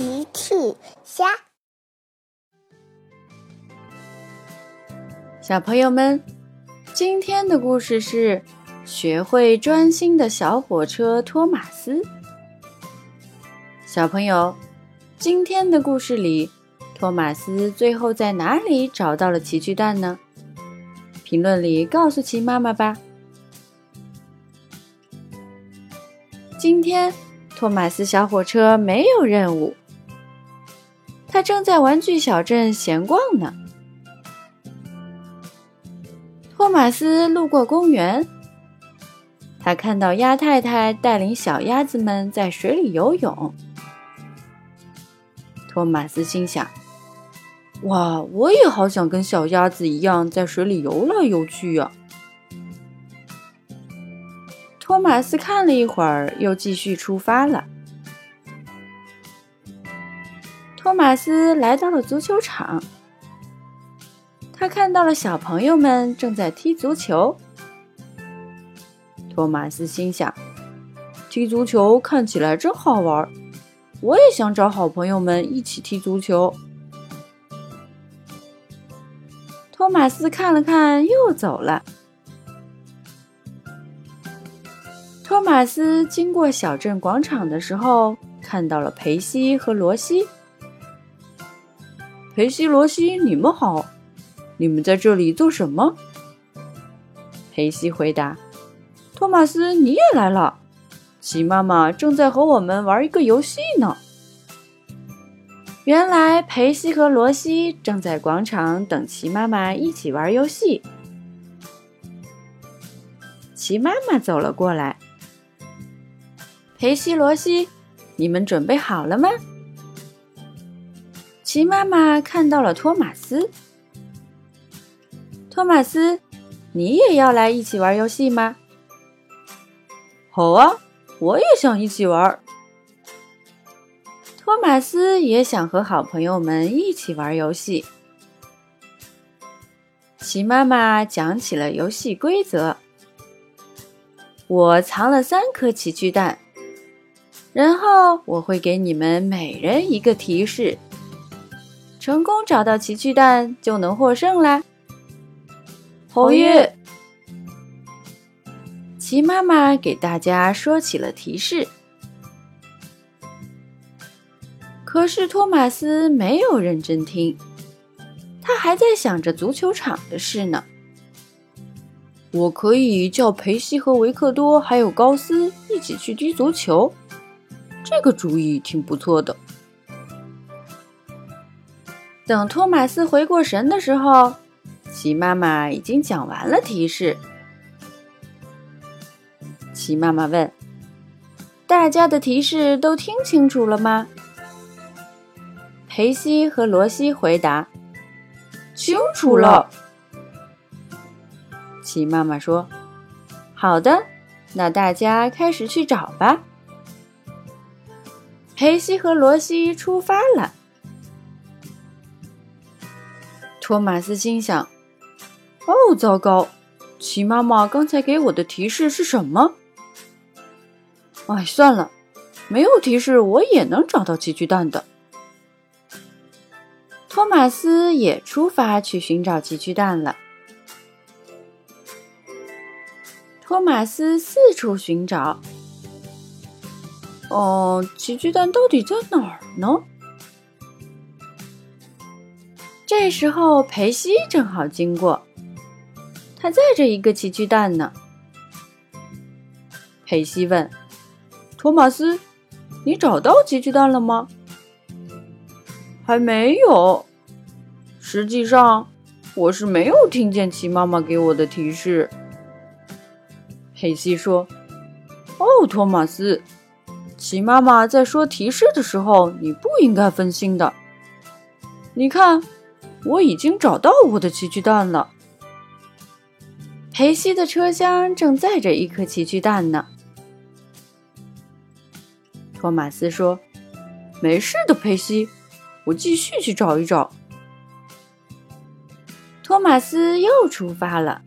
奇趣虾，小朋友们，今天的故事是学会专心的小火车托马斯。小朋友，今天的故事里，托马斯最后在哪里找到了奇趣蛋呢？评论里告诉奇妈妈吧。今天。托马斯小火车没有任务，他正在玩具小镇闲逛呢。托马斯路过公园，他看到鸭太太带领小鸭子们在水里游泳。托马斯心想：“哇，我也好想跟小鸭子一样在水里游来游去呀！”托马斯看了一会儿，又继续出发了。托马斯来到了足球场，他看到了小朋友们正在踢足球。托马斯心想：“踢足球看起来真好玩，我也想找好朋友们一起踢足球。”托马斯看了看，又走了。托马斯经过小镇广场的时候，看到了裴西和罗西。裴西、罗西，你们好，你们在这里做什么？裴西回答：“托马斯，你也来了。齐妈妈正在和我们玩一个游戏呢。”原来裴西和罗西正在广场等齐妈妈一起玩游戏。齐妈妈走了过来。裴西、罗西，你们准备好了吗？齐妈妈看到了托马斯。托马斯，你也要来一起玩游戏吗？好啊，我也想一起玩。托马斯也想和好朋友们一起玩游戏。齐妈妈讲起了游戏规则：我藏了三颗奇趣蛋。然后我会给你们每人一个提示，成功找到奇趣蛋就能获胜啦！好耶！奇妈妈给大家说起了提示，可是托马斯没有认真听，他还在想着足球场的事呢。我可以叫裴西和维克多还有高斯一起去踢足球。这个主意挺不错的。等托马斯回过神的时候，齐妈妈已经讲完了提示。齐妈妈问：“大家的提示都听清楚了吗？”裴西和罗西回答：“清楚了。”齐妈妈说：“好的，那大家开始去找吧。”裴西和罗西出发了。托马斯心想：“哦，糟糕！齐妈妈刚才给我的提示是什么？哎，算了，没有提示我也能找到奇趣蛋的。”托马斯也出发去寻找奇趣蛋了。托马斯四处寻找。哦，奇趣蛋到底在哪儿呢？这时候裴西正好经过，他载着一个奇趣蛋呢。裴西问：“托马斯，你找到奇趣蛋了吗？”“还没有。实际上，我是没有听见奇妈妈给我的提示。”裴西说：“哦，托马斯。”奇妈妈在说提示的时候，你不应该分心的。你看，我已经找到我的奇趣蛋了。裴西的车厢正载着一颗奇趣蛋呢。托马斯说：“没事的，裴西，我继续去找一找。”托马斯又出发了。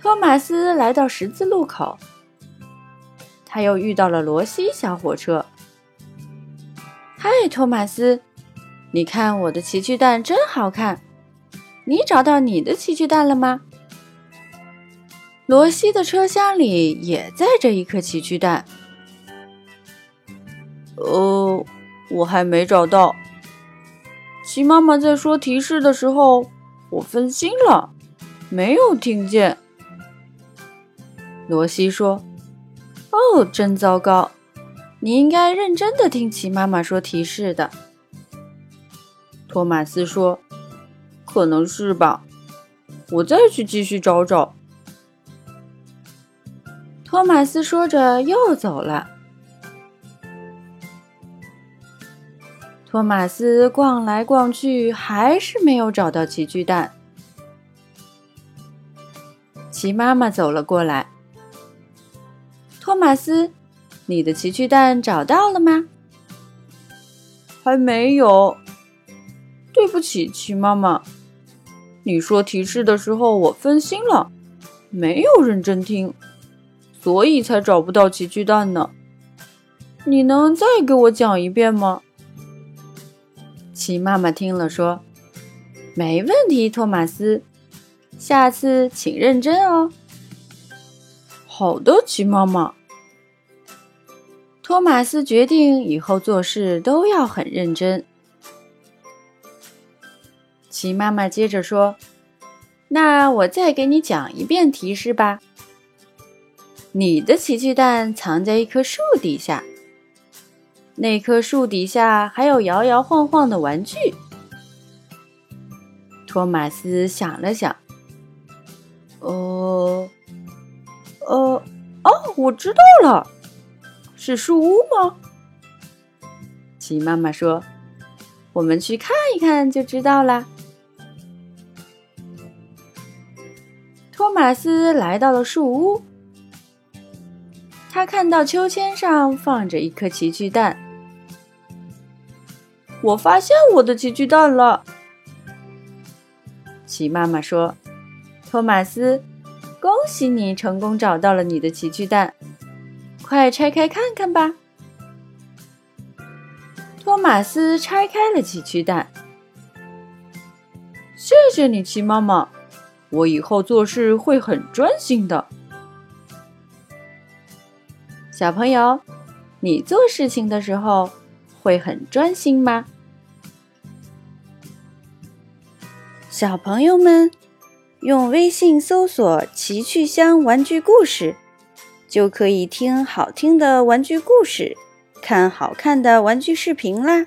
托马斯来到十字路口。他又遇到了罗西小火车，嗨，托马斯，你看我的奇趣蛋真好看。你找到你的奇趣蛋了吗？罗西的车厢里也载着一颗奇趣蛋。呃，我还没找到。齐妈妈在说提示的时候，我分心了，没有听见。罗西说：“哦，真糟糕！你应该认真的听齐妈妈说提示的。”托马斯说：“可能是吧，我再去继续找找。”托马斯说着又走了。托马斯逛来逛去，还是没有找到奇趣蛋。奇妈妈走了过来。托马斯，你的奇趣蛋找到了吗？还没有。对不起，齐妈妈。你说提示的时候，我分心了，没有认真听，所以才找不到奇趣蛋呢。你能再给我讲一遍吗？齐妈妈听了说：“没问题，托马斯，下次请认真哦。”好的，齐妈妈。托马斯决定以后做事都要很认真。齐妈妈接着说：“那我再给你讲一遍提示吧。你的奇趣蛋藏在一棵树底下，那棵树底下还有摇摇晃晃的玩具。”托马斯想了想：“哦，呃，哦，我知道了。”是树屋吗？鸡妈妈说：“我们去看一看就知道啦。”马斯来到了树屋，他看到秋千上放着一颗奇趣蛋。我发现我的奇趣蛋了，奇妈妈说：“托马斯，恭喜你成功找到了你的奇趣蛋。”快拆开看看吧！托马斯拆开了奇趣蛋。谢谢你，奇妈妈，我以后做事会很专心的。小朋友，你做事情的时候会很专心吗？小朋友们，用微信搜索“奇趣箱玩具故事”。就可以听好听的玩具故事，看好看的玩具视频啦。